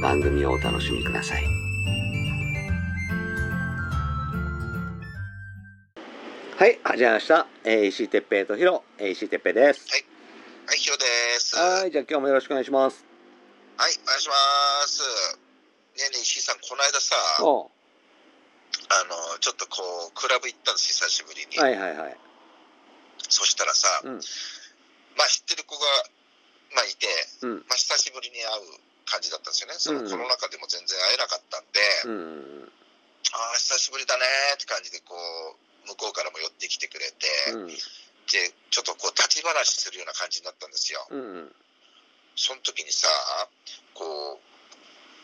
番組をお楽しみください。はい、始まりました。えー、石井哲平とヒロ、えー、石井哲平です。はい、ヒロです。は、はいい、じゃあ今日もよろしくお願いします。お願いします。ねえねえ、石井さん、この間さ、あおの、ちょっとこう、クラブ行ったんです、久しぶりに。はいはいはい。そしたらさ、うんまあ知ってる子が、まあいて、うん。まあ久しぶりに会う感じだったんですよね。そのコロナ禍でも全然会えなかったんで、うん。ああ、久しぶりだねーって感じで、こう、向こうからも寄ってきてくれて、うん。で、ちょっとこう、立ち話するような感じになったんですよ。うん。その時にさ、こう、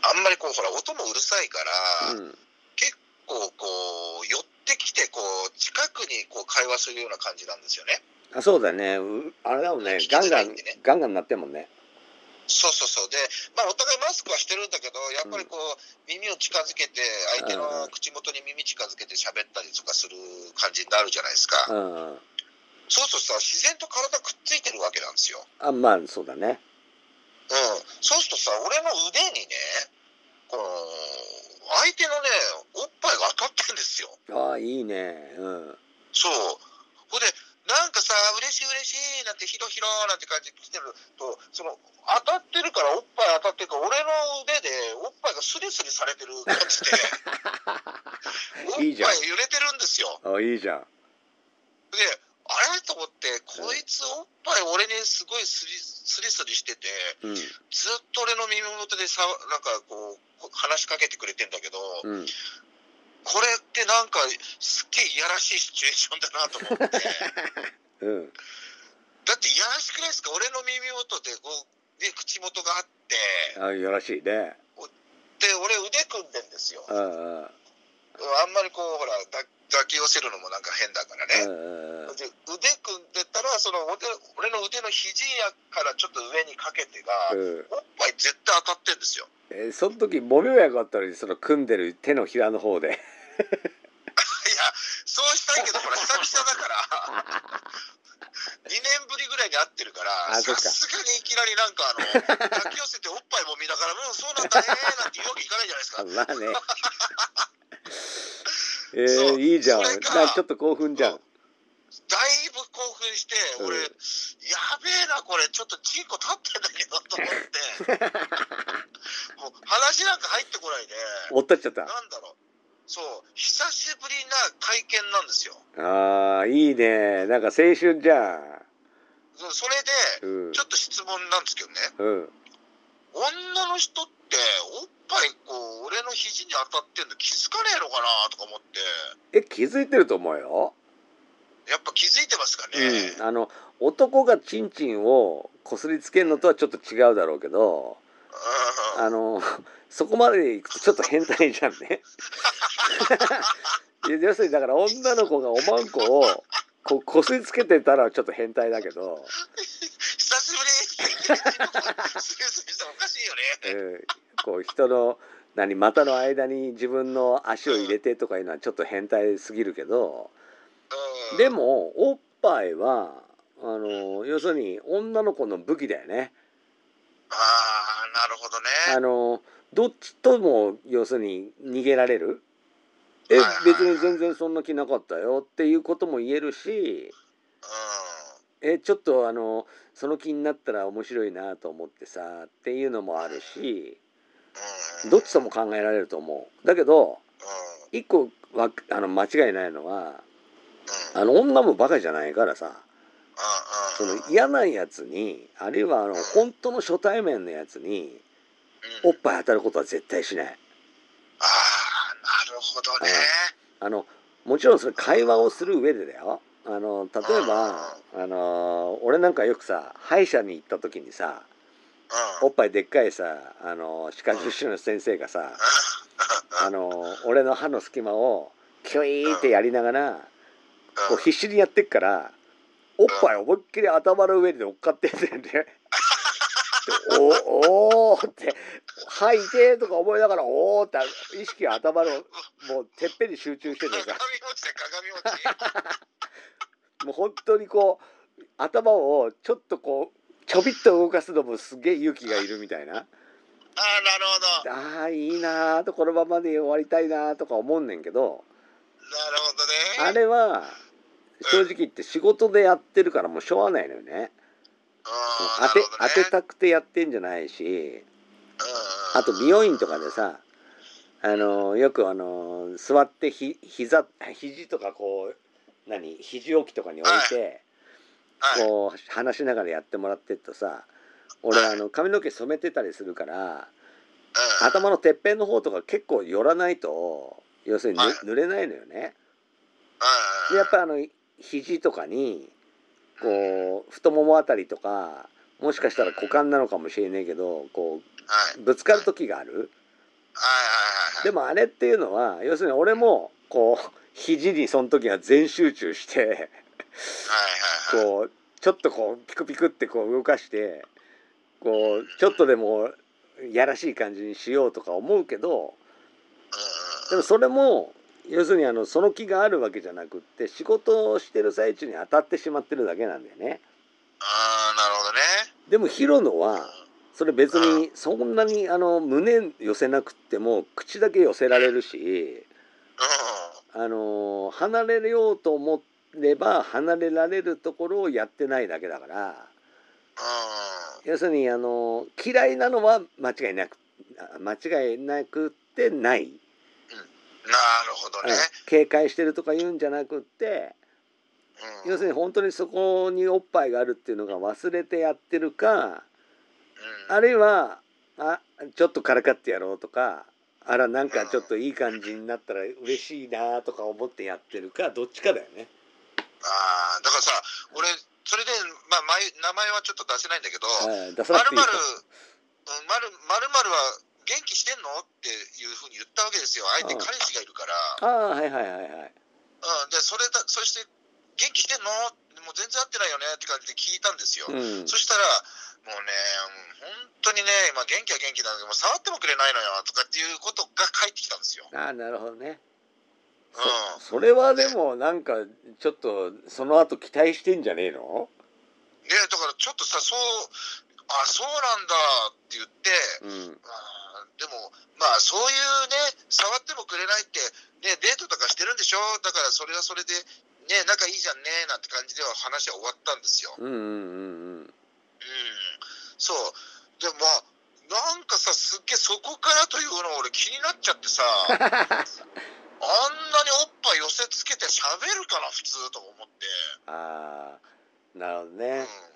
あんまりこう、ほら、音もうるさいから、うん。こう、寄ってきて、こう、近くにこう会話するような感じなんですよね。あ、そうだね。うあれだもんね。ガンガン、ガンガンなってんもんね。そうそうそう。で、まあ、お互いマスクはしてるんだけど、やっぱりこう、耳を近づけて、相手の口元に耳近づけて喋ったりとかする感じになるじゃないですか。うん。そうするとさ、自然と体くっついてるわけなんですよ。あ、まあ、そうだね。うん。そうするとさ、俺の腕にね、この、相手のね、おっぱいが当たってるんですよ。ああ、いいね。うん。そう。ほんで、なんかさ、嬉しい嬉しいなんて、ヒロヒロなんて感じで来てると、その、当たってるから、おっぱい当たってるから、俺の腕でおっぱいがスリスリされてる感じで、お っいいじゃんぱい揺れてるんですよ。あ、いいじゃん。で、あれ？と思って、こいつおっぱい俺にすごいスリスリスリしてて、うん。ずっと俺の耳元でさ、なんかこう、話しかけてくれてんだけど、うん。これってなんか、すっげえいやらしいシチュエーションだなと思って。うん。だっていやらしくないですか俺の耳元でこうで口元があってあ、よろしいね。で俺腕組んでんですよ。あんまりこうほらだ抱き寄せるのもなんか変だからね、うん。で腕組んでたらその腕俺の腕の肘やからちょっと上にかけてが、うん。おっぱい絶対当たってんですよえーその時揉めばよかったのにその組んでる手のひらの方でいや そうしたいけどほら久々だから。2年ぶりぐらいに会ってるからさすがにいきなりなんかあの 抱き寄せておっぱいも見ながら「うんそうなんだね」なんて言うわけいかないじゃないですか。あまあね。えー、いいじゃん。なんかちょっと興奮じゃん。だいぶ興奮して、うん。俺、やべえな、これ、ちょっとチンコ立ってんだけどと思って、もう話なんか入ってこないで、おったっちゃった。なんだろう、そう、久しぶりな体験なんですよ。あーいいね。なんか青春じゃん。そそれで、うん。ちょっと質問なんですけどね、うん。女の人って、おっぱい、こう、俺の肘に当たってんの気づかねえのかなとか思って、え気づいてると思うよ、やっぱ気づいてますかね。うん、あの男がチンチンをこすりつけるのとはちょっと違うだろうけど。うん。あのそこまでいくとちょっと変態じゃんね 要するにだから女の子がおまんこをこうこすりつけてたらちょっと変態だけど、久しぶりおかしいよね。うん、こう人の何股の間に自分の足を入れてとかいうのはちょっと変態すぎるけどうんでもおっぱいはあの要するに女の子の武器だよね。ああ、なるほどね。あのどっちとも要するに逃げられる？え別に全然そんな気なかったよっていうことも言えるしうん。えちょっとあのその気になったら面白いなと思ってさっていうのもあるしうん。どっちとも考えられると思うだけどうん。一個はあの間違いないのはうん。あの女もバカじゃないからさそうん。の嫌なやつにあるいはあの本当の初対面のやつにうんおっぱい当たることは絶対しない。ああ、なるほどね。あのもちろんそれ会話をする上でだよ。あの例えばあの俺なんかよくさ歯医者に行った時にさうん。おっぱいでっかいさあの歯科助手の先生がさあの俺の歯の隙間をキュイーってやりながらこう必死にやってっからおっぱい思いっきり頭の上に乗っかってんだよね。でおおーって吐いてとか思いながらおおって意識が頭のもうてっぺんに集中してて鏡さ餅で鏡餅。もう本当にこう頭をちょっとこうちょびっと動かすのもすげえ勇気がいるみたいなああ、なるほど。あーいいなーとこのままで終わりたいなーとか思うねんけどなるほどね。あれは正直言って仕事でやってるからもうしょうがないのよね。うん当てね。当てたくてやってんじゃないしうんあと美容院とかでさあのよくあの座ってひ膝肘とかこう何肘置きとかに置いて、はい。こう話しながらやってもらってるとさ俺あの髪の毛染めてたりするからうん頭のてっぺんの方とか結構寄らないと要するに濡れないのよね。うんでやっぱりあの肘とかにこう太ももあたりとかもしかしたら股間なのかもしれないけどこはい。うぶつかる時がある。でもあれっていうのは要するに俺もこう肘にその時は全集中して。こうちょっとこうピクピクってこう動かしてこうちょっとでもやらしい感じにしようとか思うけどうんでもそれも要するにあのその気があるわけじゃなくって仕事をしてる最中に当たってしまってるだけなんだよね。ああ、なるほどね。でもヒロノはそれ別にそんなにあの胸寄せなくっても口だけ寄せられるしうん。あの離れようと思れば離れられるところをやってないだけだからうん。要するにあの嫌いなのは間違いなくあ間違いなくってない、なるほどうんね。警戒してるとか言うんじゃなくってうん。要するに本当にそこにおっぱいがあるっていうのが忘れてやってるかうんあるいはあちょっとからかってやろうとかあらなんかちょっといい感じになったら嬉しいなとか思ってやってるかどっちかだよね。ああ、だからさ、俺、それで、まあ、前名前はちょっと出せないんだけど、まるまるは元気してんの？っていうふうに言ったわけですよ。相手うん彼氏がいるから。ああはいはいはいはい。うん、で、それだ、そして、元気してんの？もう全然会ってないよねって感じで聞いたんですよ。うんそしたら、もうね、本当にね、今元気は元気なんだけど、触ってもくれないのよとかっていうことが返ってきたんですよ。ああなるほどね。うん。そそれはでもなんかちょっとその後期待してんじゃねえの？で、だからちょっとさ、そう、あ、そうなんだって言って、うんでも、まあ、そういうね、触ってもくれないって、ね、デートとかしてるんでしょ？だからそれはそれで、ね、仲いいじゃんね、なんて感じでは話は終わったんですよ。うんうんうんうん。うん。そう。でもまあ、なんかさ、すっげえそこからというの俺気になっちゃってさ、あんなにおっぱい寄せつけて喋るかな、普通と思って。ああなるほどうん。ね。うん。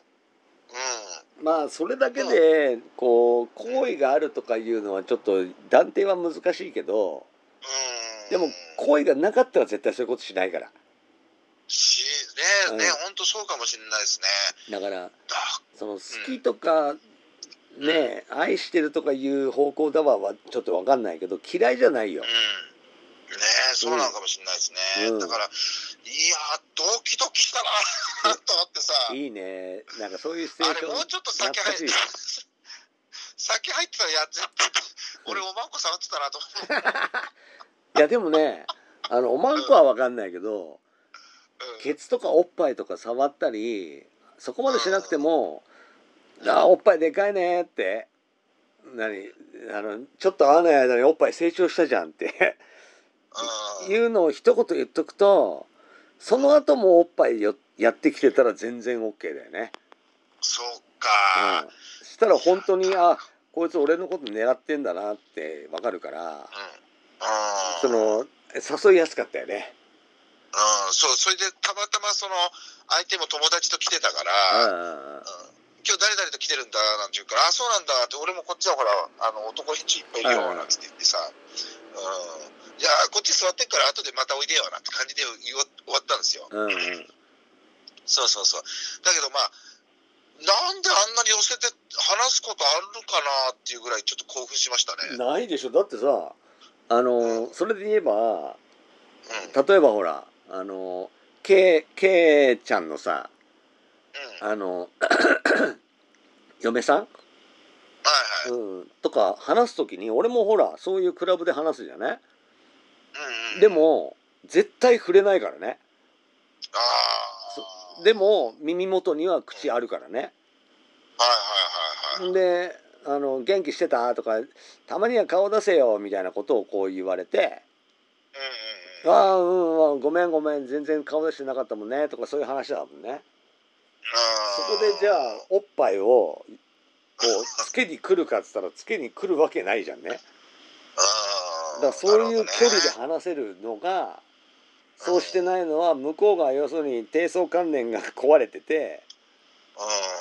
まあそれだけでこう好意があるとかいうのはちょっと断定は難しいけどうん。でも好意がなかったら絶対そういうことしないからし、ね、ね、うん本当そうかもしれないですね。だからだその好きとかね愛してるとかいう方向だわはちょっと分かんないけど嫌いじゃないようん。ねそうなのかもしれないですね。うんだから、いやー、ドキドキしたな と思ってさ、いいね。なんかそういうシチュエあーションれもうちょっと先入って 先入ってたらやっちゃって、俺おまんこ触ってたなと思って。いやでもねあのおまんこは分かんないけどうん。ケツとかおっぱいとか触ったりそこまでしなくても「あーおっぱいでかいね」って。何あのちょっと会わない間におっぱい成長したじゃんって。うん。いうのを一言言っとくとその後もおっぱいよやってきてたら全然 OK だよね。そううんか。、したら本当にあこいつ俺のこと狙ってんだなってわかるからうん。うん。その誘いやすかったよねうん、そう、それでたまたまその、相手も友達と来てたかうら、んうん今日誰々と来てるんだなんて言うから、あ、そうなんだって、俺もこっちはほら、あの、男返事いっぱいいるよ、なんて言ってさ、うん。いや、こっち座ってっから後でまたおいでよ、なんて感じで終わったんですよ。うんうんそうそうそう。だけどまあ、なんであんなに寄せて話すことあるかなっていうぐらいちょっと興奮しましたね。ないでしょだってさあのうんそれで言えばうん。例えばほらあの K, K ちゃんのさうん。はいあの嫁さん、はい。うん、とか話す時に俺もほらそういうクラブで話すじゃない？うんうん。で、も絶対触れないからねああ。でも耳元には口あるからねはいはいはいはい。であの「元気してた?」とか「たまには顔出せよ」みたいなことをこう言われて「うんうんうん。ああうんうんごめんごめん全然顔出してなかったもんね」とかそういう話だもんねそこでじゃあおっぱいをこうつけに来るかっつったらつけに来るわけないじゃんねあだからそういう距離で話せるのがそうしてないのは向こうが要するに低層観念が壊れてて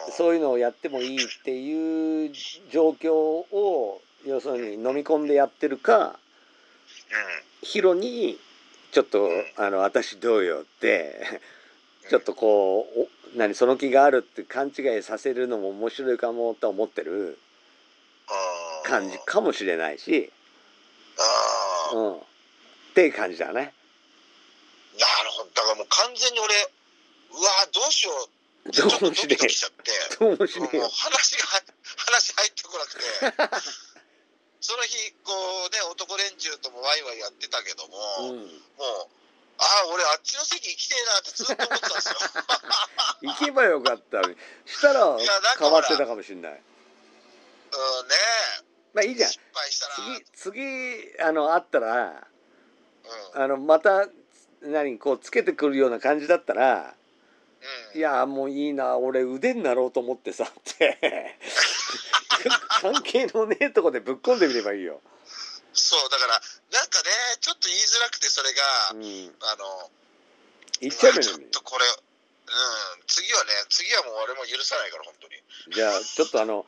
うん。そういうのをやってもいいっていう状況を要するに飲み込んでやってるかうん。ヒロにちょっと「あの私どうよ」ってちょっとこうお何その気があるって勘違いさせるのも面白いかもと思ってるうん。感じかもしれないし。うん、っていう感じだね。もう完全に俺、うわどうしよう。ちょっとドキドキしちゃって。どうもう。話が入話入ってこなくて その日こうね男連中ともワイワイやってたけども、うん、もうああ俺あっちの席行きてえなってずっと思ってたんですよ行けばよかったしたら変わってたかもしれない。うんねまあいいじゃん。失敗したら次次あの会ったらうんあのまた何こうつけてくるような感じだったら「うんいやもういいな俺腕になろうと思ってさ」って関係のねえとこでぶっ込んでみればいいよ。そうだからなんかねちょっと言いづらくてそれが、うん、あの言っちゃえばいいちょっ。とこれうん次はね次はもう俺も許さないから本当にじゃあちょっとあの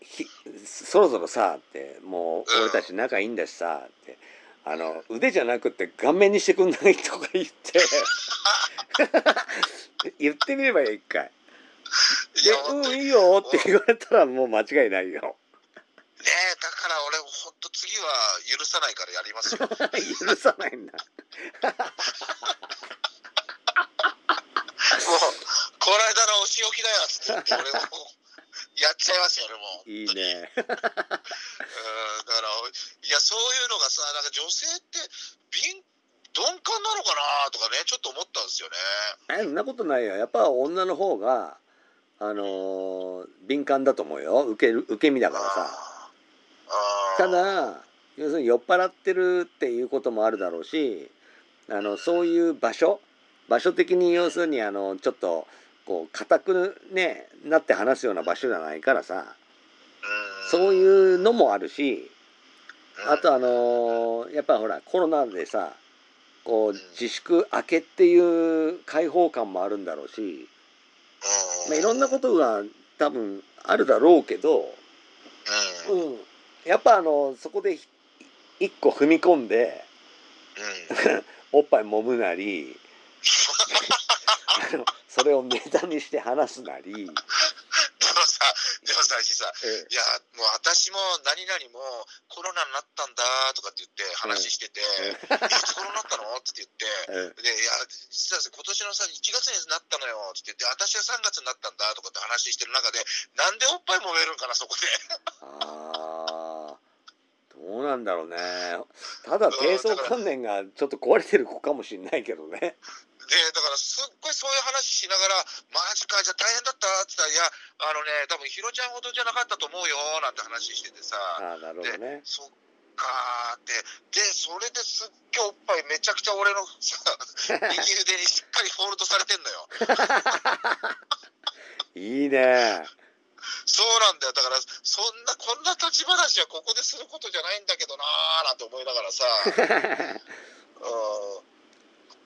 ひそろそろさってもううん俺たち仲いいんだしさってあの腕じゃなくて顔面にしてくんないとか言って 言ってみればいいよ一回。でいや「うんいいよ」って言われたらもう間違いないよ。ねえだから俺本当次は許さないからやりますよ 許さないんだ。もう、この間のお仕置きだよっつって、俺も、やっちゃいますよ、俺も。いい本当に。うん、ね。だから、いや、そういうのがさ、なんか女性って、敏、鈍感なのかなとかね、ちょっと思ったんですよね。えそんなことないよ。やっぱ女の方があのー敏感だと思うよ。受ける受け身だからさ。た、だ要するに酔っ払ってるっていうこともあるだろうしあのそういう場所場所的に要するにあのちょっとこう固くねなって話すような場所じゃないからさ。うん、そういうのもあるしうん、あとあのーやっぱほらコロナでさこう自粛明けっていう開放感もあるんだろうし、うん、まあ、いろんなことが多分あるだろうけど、うん、やっぱあのそこでひ一個踏み込んで おっぱい揉むなりあの それをネタにして話すなり、でもさ、でもさ、さ、えいや、もう私も何々もコロナになったんだとかって言って話してて、うんいつコロナになったの？って言って、えで、いや、実は今年のさ、1月になったのよって言って、私は3月になったんだとかって話してる中で、なんでおっぱい揉めるんかな、そこで。ああどうなんだろうね。ただ低層観念がちょっと壊れてる子かもしれないけどねで、だからすっごいそういう話しながら、マジか、じゃあ大変だったって言ったら、いや、あのね、多分ひろちゃんほどじゃなかったと思うよなんて話しててさ、ああなるほどねそっかーって、で、それですっげえおっぱいめちゃくちゃ俺のさ、右腕にしっかりフォールドされてんのよ。いいねそうなんだよ。だから、そんな、こんな立ち話はここですることじゃないんだけどなーなんて思いながらさ。うん。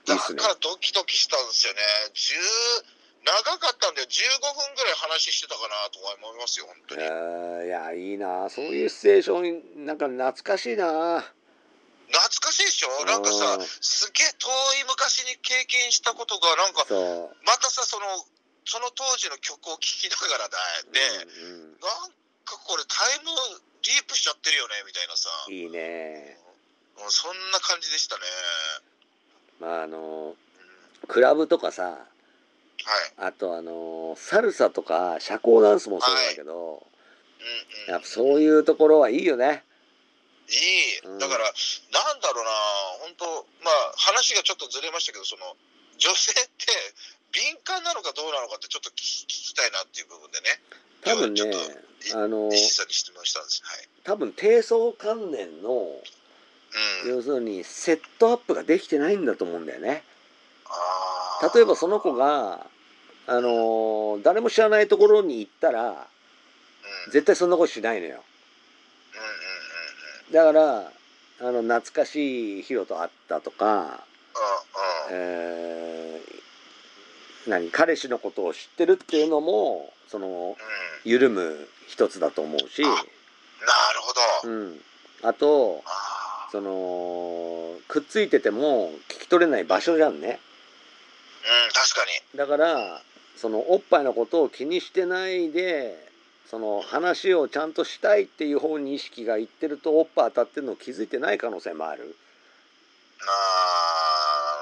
だからドキドキしたんですよね。10長かったんで15分ぐらい話してたかなと思いますよ、本当に。えーいやいいなそういうシチュエーションなんか懐かしいな懐かしいでしょ？なんかさうん、すげえ遠い昔に経験したことが、なんか、またさ、その、その当時の曲を聴きながらだ、で、うんなんかこれタイムリープしちゃってるよね、みたいなさ。うんいいねうんそんな感じでしたね。まああのうんクラブとかさはい。あとあのサルサとか社交ダンスもそうだけど、うんうん。やっぱそういうところはいいよねいい、うんだから、なんだろうな、本当、まあ、話がちょっとずれましたけど、その女性って敏感なのかどうなのかって、ちょっと聞き聞きたいなっていう部分でね、多分ねあの。はい。多分低層関連のうん。要するにセットアップができてないんだと思うんだよね例えばその子、があの誰も知らないところに行ったらうん、絶対そんなことしないのよ。だからあの懐かしいヒロと会ったとか。えー何彼氏のことを知ってるっていうのもそのうん。緩む一つだと思うし、なるほど。うん、あとあそのくっついてても聞き取れない場所じゃんねーうん、確かに。だからそのおっぱいのことを気にしてないでその話をちゃんとしたいっていう方に意識がいってるとおっぱい当たってるのを気づいてない可能性もある、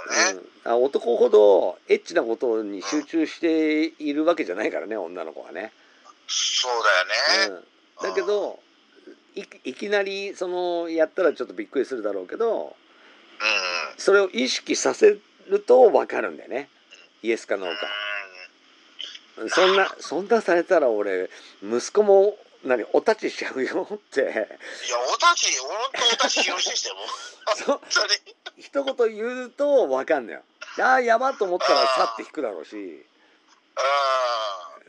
あーね。うん、あ男ほどエッチなことに集中しているわけじゃないからね女の子はね、そうだよね。うん、だけどいいきなりそのやったらちょっとびっくりするだろうけどうん。それを意識させると分かるんだよねイエスかノーうん。か。そんなそんなされたら俺息子も何お立ちしちゃうよっていや、おたち、本当おたちよろしいでしたよ、もう。そう本当に。一言言うと分かんのよ。ああやばと思ったらさって引くだろうしあ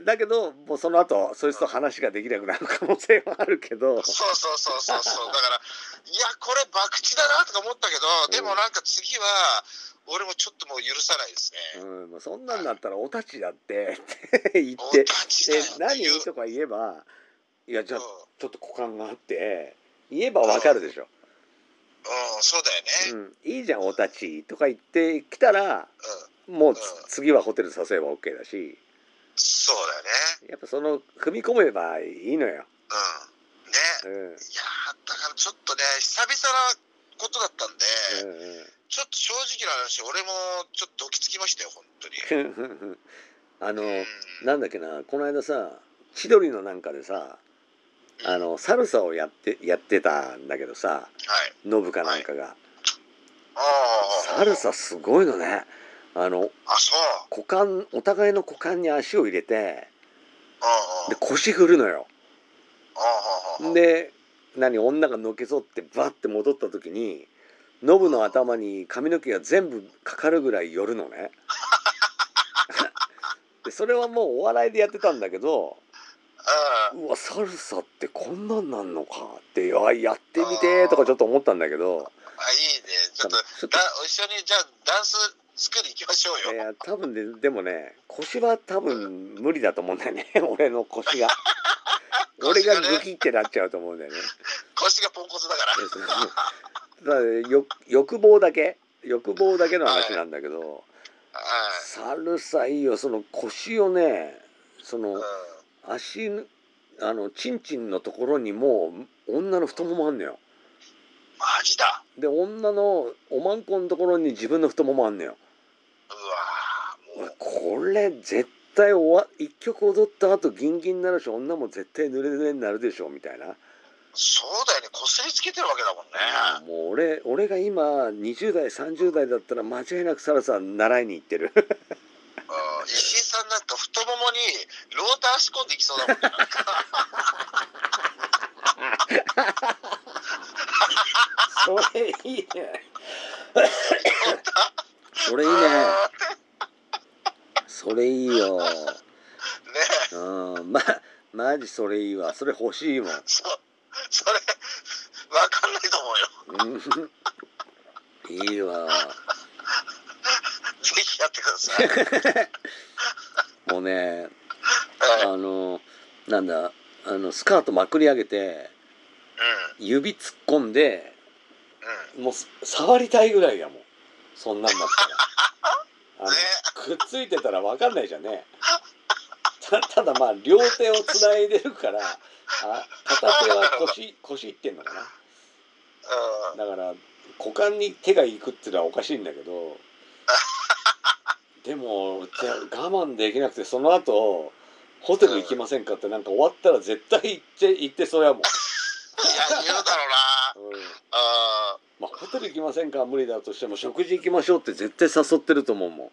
だけどもうその後そいつと話ができなくなる可能性はあるけどあ、そうそうそうそうそう。だから、いや、これ博打だなとか思ったけど、でもなんか次は、俺もちょっともう許さないですね。うん、そんなんだったらお立ちだってって言っておたちだ「えよって何?いう」とか言えば「いやじゃあうんちょっと股間があって」言えば分かるでしょ。うん、そうだよね。うん、いいじゃんお立ちとか言ってきたらうん、もうつうん次はホテル誘えば OK だしそうだよね。やっぱその踏み込めばいいのよ。うん。ね。うんいやーだからちょっとね、久々なことだったんで、うんうんちょっと正直な話、俺もちょっとドキつきましたよ、本当に。あのうん、なんだっけなこの間さ千鳥のなんかでさあのサルサをやってやってたんだけどさはい。ノブかなんかが、ああ。サルサすごいのねあのあ、そう。股間お互いの股間に足を入れて。で腰振るのよ。で何女がのけぞってバッて戻った時にノブの頭に髪の毛が全部かかるぐらい寄るのね。でそれはもうお笑いでやってたんだけどうわサルサってこんなんなんのかってあやってみてとかちょっと思ったんだけどあ、いいね。ちょっと、ちょっとだ一緒にじゃあダンススクール行きましょうよ。いや多分ででもね腰は多分無理だと思うんだよね 俺の腰が。俺がグキってなっちゃうと思うんだよね。腰がポンコツだから。だからよ欲望だけ欲望だけの話なんだけど、はい。サルサいいよその腰をねそのうん。足あのチンチンのところにもう女の太ももあんのよマジだ。で女のおまんこのところに自分の太ももあんのよ。これ絶対終わ一曲踊った後ギンギンになるし女も絶対濡れ濡れになるでしょみたいなそうだよね。こすりつけてるわけだもんね。もう俺俺が今20代30代だったら間違いなくサルサ習いに行ってるうん。石井さんなんか太ももにローター仕込んでいきそうだもんね。それいいね それいいねそれいいよ。ねうん。ま前マジそれいいわ。それ欲しいもん。そう。それ、わかんないと思うよ。うん。いいわ。ぜひやってください。もうねはい。あのなんだあのスカートまくり上げて指突っ込んでうん。うん。もうす触りたいぐらいやもん。そんなんだったら。あのねくっついてたら分かんないじゃんねたただまあ両手をつないでるからあ片手は腰腰いってんのかな。うん。だから股間に手がいくっていうのはおかしいんだけどでもじゃあ我慢できなくてその後ホテル行きませんかってなんか終わったら絶対行って行ってそうやもん、いや、言うだろうな。うん。あまあ、ホテル行きませんか？は無理だとしても食事行きましょうって絶対誘ってると思うもん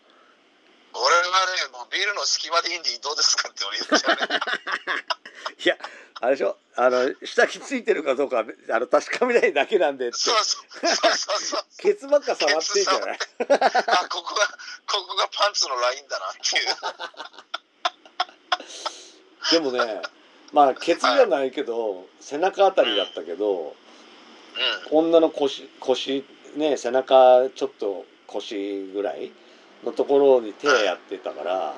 俺はね、もうビルの隙間でいいんでどうですかって俺言っちゃうね。いやあれでしょ？あの下着ついてるかどうかあの確かめないだけなんでってそうそうそうそうそう。ケツばっか触ってんじゃない？あ、ここが、ここがパンツのラインだなっていう。でもねまあケツじゃないけど背中あたりだったけどうん。女の腰腰ね背中ちょっと腰ぐらいのところに手やってたから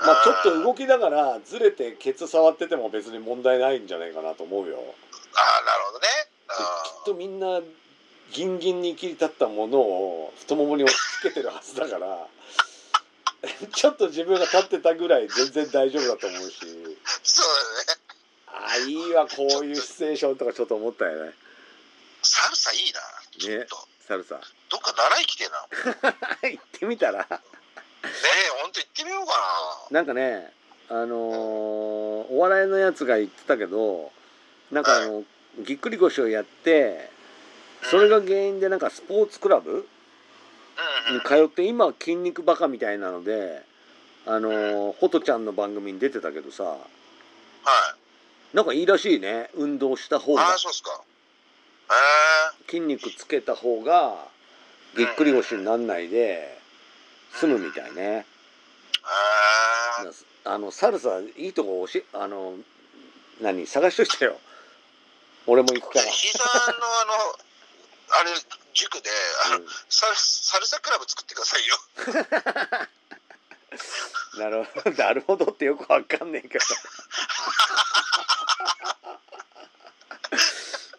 まあちょっと動きながらずれてケツ触ってても別に問題ないんじゃないかなと思うよ。ああ、なるほどね。できっとみんなギンギンに切り立ったものを太ももに押し付けてるはずだから ちょっと自分が立ってたぐらい全然大丈夫だと思うしそうだね。ああいいわこういうシチュエーションとかちょっと思ったよねサルサいいな。ちょっと。サルサどっか習い来てえな。ね 行ってみたらえ、ほんと行ってみようかなんかねあのーお笑いのやつが言ってたけどなんかあのぎっくり腰をやってそれが原因でなんかスポーツクラブ。に通って今は筋肉バカみたいなのであのーホトちゃんの番組に出てたけどさはい。なんかいいらしいね運動した方がああ、そうっすか。へ筋肉つけた方がぎっくり腰になんないで済むみたいね。あのサルサいいとこ教えあの何探しといてよ。俺も行くから、石井さんのあの、あれ、塾で、あの、うサルサルサクラブ作ってくださいよ。ん、なるほど。なるほどってよくわかんねえけど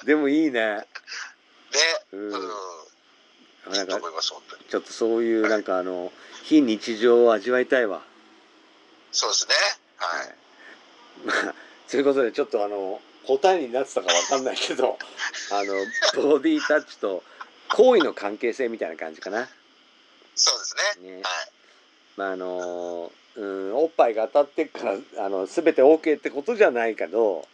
でもいいねね。うんうん。ちょっとそういうなんかあの非日常を味わいたいわそうですね。は。はいい まあということでちょっとあの答えになってたかわかんないけど あのボディタッチと行為の関係性みたいな感じかな。そうですね。ねはい。まああのうん、おっぱいが当たってっからあの全て OK ってことじゃないけどはい。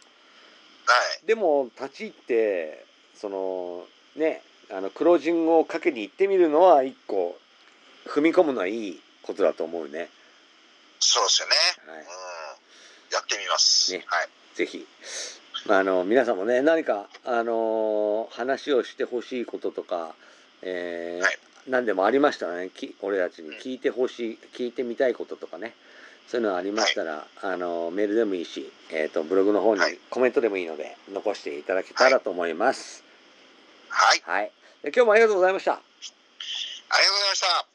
でも立ち入ってそのねあの黒人をかけに行ってみるのは一個踏み込むのはいいことだと思うね。そうですよね。はいうん。やってみます。ねはい。ぜひ、まあ、あの皆さんもね何か、あの話をしてほしいこととか、えーはい何でもありましたらねき俺たちに聞いてほしい聞いてみたいこととかねそういうのありましたら、あのメールでもいいし、えー、とブログの方にはいコメントでもいいので残していただけたらと思います。はい。はい、で今日もありがとうございました。ありがとうございました。